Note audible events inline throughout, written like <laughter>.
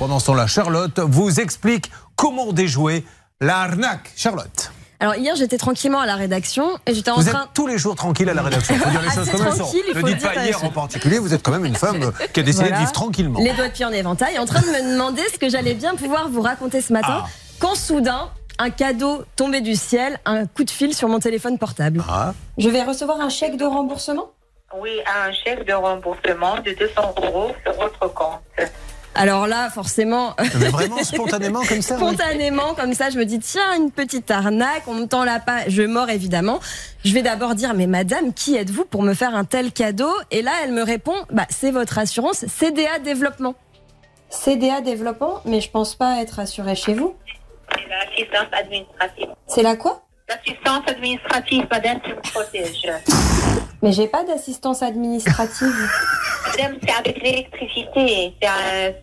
Pendant ce temps-là, Charlotte vous explique comment déjouer l'arnaque. Charlotte. Alors hier, j'étais tranquillement à la rédaction et j'étais en vous train. êtes tous les jours tranquille à la rédaction. Il faut dire les <laughs> choses comme elles sont. Ne dites pas hier en particulier. Vous êtes quand même une femme qui a décidé Voilà. de vivre tranquillement. Les doigts de pied en éventail, en train de me demander ce que j'allais bien pouvoir vous raconter ce matin, Ah. quand soudain, un cadeau tombé du ciel, un coup de fil sur mon téléphone portable. Ah. Je vais recevoir un chèque de remboursement? Oui, un chèque de remboursement de 200 euros sur votre compte. Alors là, forcément, Mais vraiment spontanément comme ça. oui. spontanément, comme ça, je me dis, tiens, une petite arnaque, on me tend la page, je mords évidemment. Je vais d'abord dire, mais madame, qui êtes-vous pour me faire un tel cadeau? Et là, elle me répond, bah, c'est votre assurance CDA Développement. CDA Développement Mais je pense pas être assurée chez vous. C'est l'assistance administrative. C'est la quoi? L'assistance administrative, madame, qui vous protège. Mais j'ai pas d'assistance administrative. C'est avec l'électricité.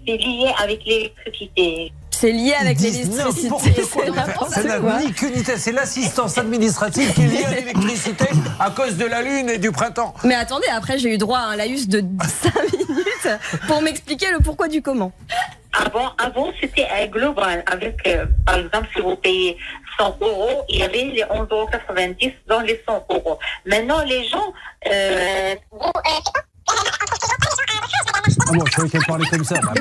C'est lié avec l'électricité. C'est lié avec l'électricité. C'est n'importe Ça n'a quoi. ni queue ni tête. C'est l'assistance administrative qui est liée à l'électricité à cause de la lune et du printemps. Mais attendez, après j'ai eu droit à un laïus de 5 <laughs> minutes pour m'expliquer le pourquoi du comment. Avant, avant c'était un global. Avec, euh, par exemple, si vous payez 100 euros, il y avait les 11,90 euros dans les 100 euros. Maintenant, les gens... Euh, Ah bon, je croyais qu'elle parlait comme ça. Bah.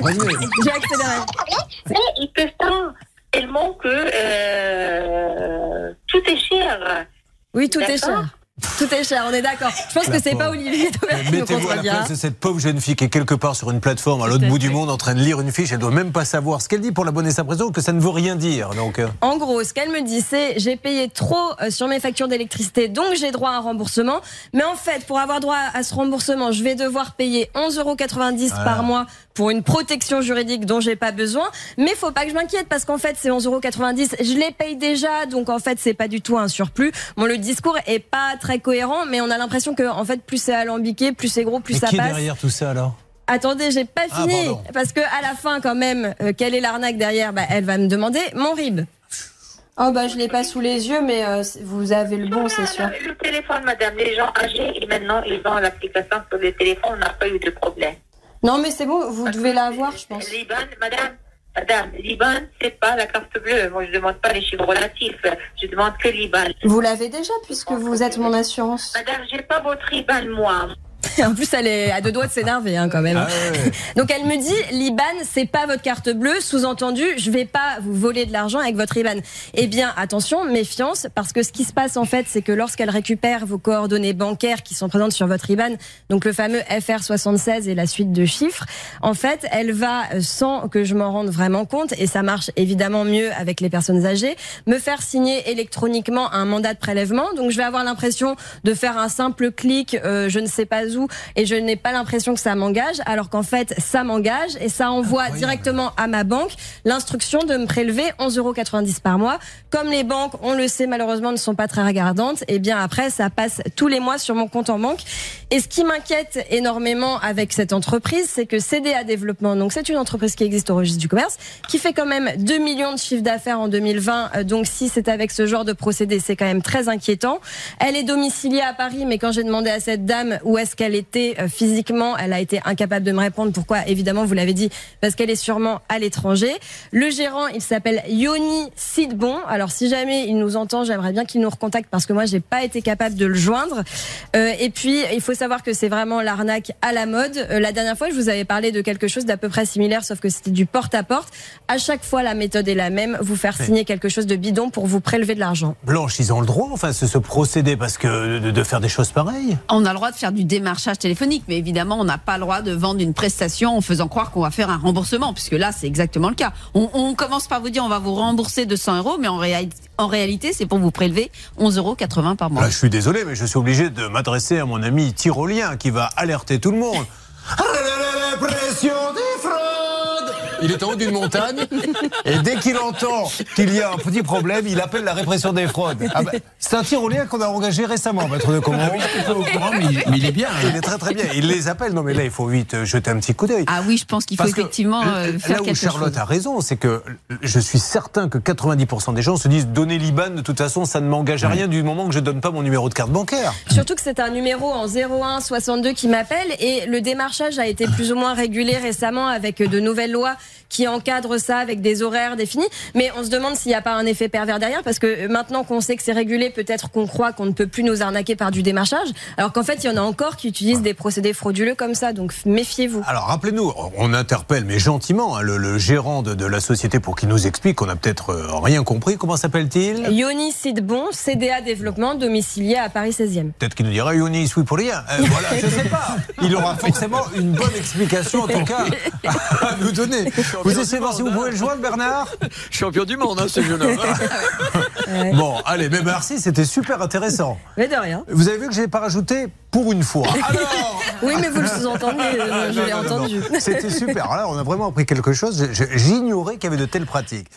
J'ai accéléré. mais ils peuvent pas tellement que euh, tout est cher. Oui, tout est cher. Tout est cher, on est d'accord. Je pense La que c'est pas Olivier Mettez-vous à la place de cette pauvre jeune fille qui est quelque part sur une plateforme à l'autre à bout du monde en train de lire une fiche. Elle doit même pas savoir ce qu'elle dit pour la bonne et simple raison que ça ne veut rien dire. Donc, euh, En gros, ce qu'elle me dit, c'est j'ai payé trop euh, sur mes factures d'électricité, donc j'ai droit à un remboursement. Mais en fait, pour avoir droit à ce remboursement, je vais devoir payer 11,90 euros Voilà. par mois pour une protection juridique dont j'ai pas besoin. Mais faut pas que je m'inquiète parce qu'en fait, ces 11,90 euros, je les paye déjà, donc en fait, c'est pas du tout un surplus. Bon, le discours est pas très cohérent, mais on a l'impression que en fait, plus c'est alambiqué, plus c'est gros, plus mais ça qui est passe. derrière tout ça alors? Attendez, j'ai pas Ah, fini. pardon. parce que à la fin, quand même, euh, quelle est l'arnaque derrière? Bah, Elle va me demander mon RIB. Oh bah je l'ai pas sous les yeux, mais euh, vous avez le bon, c'est sûr. Le téléphone, madame, les gens âgés, et maintenant, ils ont l'application sur le téléphone, on n'a pas eu de problème. Non mais c'est bon, vous devez l'avoir, je pense. Liban, madame, madame, Liban, c'est pas la carte bleue. Moi, je demande pas les chiffres relatifs. Je demande que Liban. Vous l'avez déjà puisque vous êtes mon assurance. Madame, j'ai pas votre Liban, moi. <laughs> En plus, elle est à deux doigts de s'énerver hein, quand même. Ah ouais. <laughs> Donc elle me dit, l'IBAN, c'est pas votre carte bleue. Sous-entendu, je vais pas vous voler de l'argent avec votre IBAN. Eh bien, attention, méfiance, parce que ce qui se passe en fait, c'est que lorsqu'elle récupère vos coordonnées bancaires qui sont présentes sur votre IBAN, donc le fameux FR76 et la suite de chiffres, en fait, elle va, euh, sans que je m'en rende vraiment compte, et ça marche évidemment mieux avec les personnes âgées, me faire signer électroniquement un mandat de prélèvement. Donc je vais avoir l'impression de faire un simple clic, euh, je ne sais pas où, et je n'ai pas l'impression que ça m'engage, alors qu'en fait, ça m'engage et ça envoie directement à ma banque l'instruction de me prélever 11,90 euros par mois. Comme les banques, on le sait malheureusement, ne sont pas très regardantes, et bien après, ça passe tous les mois sur mon compte en banque. Et ce qui m'inquiète énormément avec cette entreprise, c'est que CDA Développement, donc c'est une entreprise qui existe au registre du commerce, qui fait quand même 2 millions de chiffre d'affaires en 2020. Euh, Donc si c'est avec ce genre de procédé, c'est quand même très inquiétant. Elle est domiciliée à Paris, mais quand j'ai demandé à cette dame où est-ce qu'elle était euh, physiquement, elle a été incapable de me répondre. Pourquoi? Évidemment, vous l'avez dit, parce qu'elle est sûrement à l'étranger. Le gérant, il s'appelle Yoni Sidbon. Alors si jamais il nous entend, j'aimerais bien qu'il nous recontacte parce que moi, j'ai pas été capable de le joindre. Euh, et puis, il faut savoir que c'est vraiment l'arnaque à la mode. Euh, la dernière fois, je vous avais parlé de quelque chose d'à peu près similaire, sauf que c'était du porte-à-porte. À chaque fois, la méthode est la même. Vous faire signer quelque chose de bidon pour vous prélever de l'argent. Blanche, ils ont le droit, enfin, ce, ce procédé, parce que de, de faire des choses pareilles? On a le droit de faire du démarchage téléphonique, mais évidemment, on n'a pas le droit de vendre une prestation en faisant croire qu'on va faire un remboursement, puisque là, c'est exactement le cas. On, on commence par vous dire on va vous rembourser 200 euros, mais en, réa- en réalité, c'est pour vous prélever 11,80 euros par mois. Là, je suis désolé, mais je suis obligé de m'adresser à mon ami tyrolien qui va alerter tout le monde. <laughs> Ah la pression Il est en haut d'une montagne et dès qu'il entend qu'il y a un petit problème, il appelle la répression des fraudes. Ah bah, c'est un tyrolien qu'on a engagé récemment, maître de Comont. mais il, mais il est bien. hein. Il est très très bien. Il les appelle. Non mais là, il faut vite euh, jeter un petit coup d'œil. Ah oui, je pense qu'il faut Parce que effectivement euh, là faire où quelque Charlotte chose. a raison, c'est que je suis certain que 90% des gens se disent donner l'IBAN, de toute façon, ça ne m'engage à rien du moment que je donne pas mon numéro de carte bancaire. Surtout que c'est un numéro en 01 62 qui m'appelle et le démarchage a été plus ou moins régulé récemment avec de nouvelles lois qui encadre ça avec des horaires définis. Mais on se demande s'il n'y a pas un effet pervers derrière, parce que maintenant qu'on sait que c'est régulé, peut-être qu'on croit qu'on ne peut plus nous arnaquer par du démarchage, alors qu'en fait, il y en a encore qui utilisent des procédés frauduleux comme ça. Donc méfiez-vous. Alors rappelez-nous, on interpelle, mais gentiment, hein, le, le gérant de, de la société pour qu'il nous explique qu'on n'a peut-être euh, rien compris. Comment s'appelle-t-il? Yoni Sidbon, CDA Développement, domicilié à Paris 16e. Peut-être qu'il nous dira Yoni, oui pour rien. Euh, voilà, je sais pas. Il aura forcément une bonne explication en tout <laughs> cas à nous donner. Vous essayez de voir si vous pouvez le joindre, Bernard <laughs> Champion du monde, hein, ce jeune homme. Ouais. Bon, allez, mais merci, c'était super intéressant. Mais de rien. Vous avez vu que je n'ai pas rajouté pour une fois. <laughs> Alors Oui, mais vous le sous-entendez, euh, je <laughs> l'ai entendu. C'était super. Alors là, on a vraiment appris quelque chose. J'ignorais qu'il y avait de telles pratiques.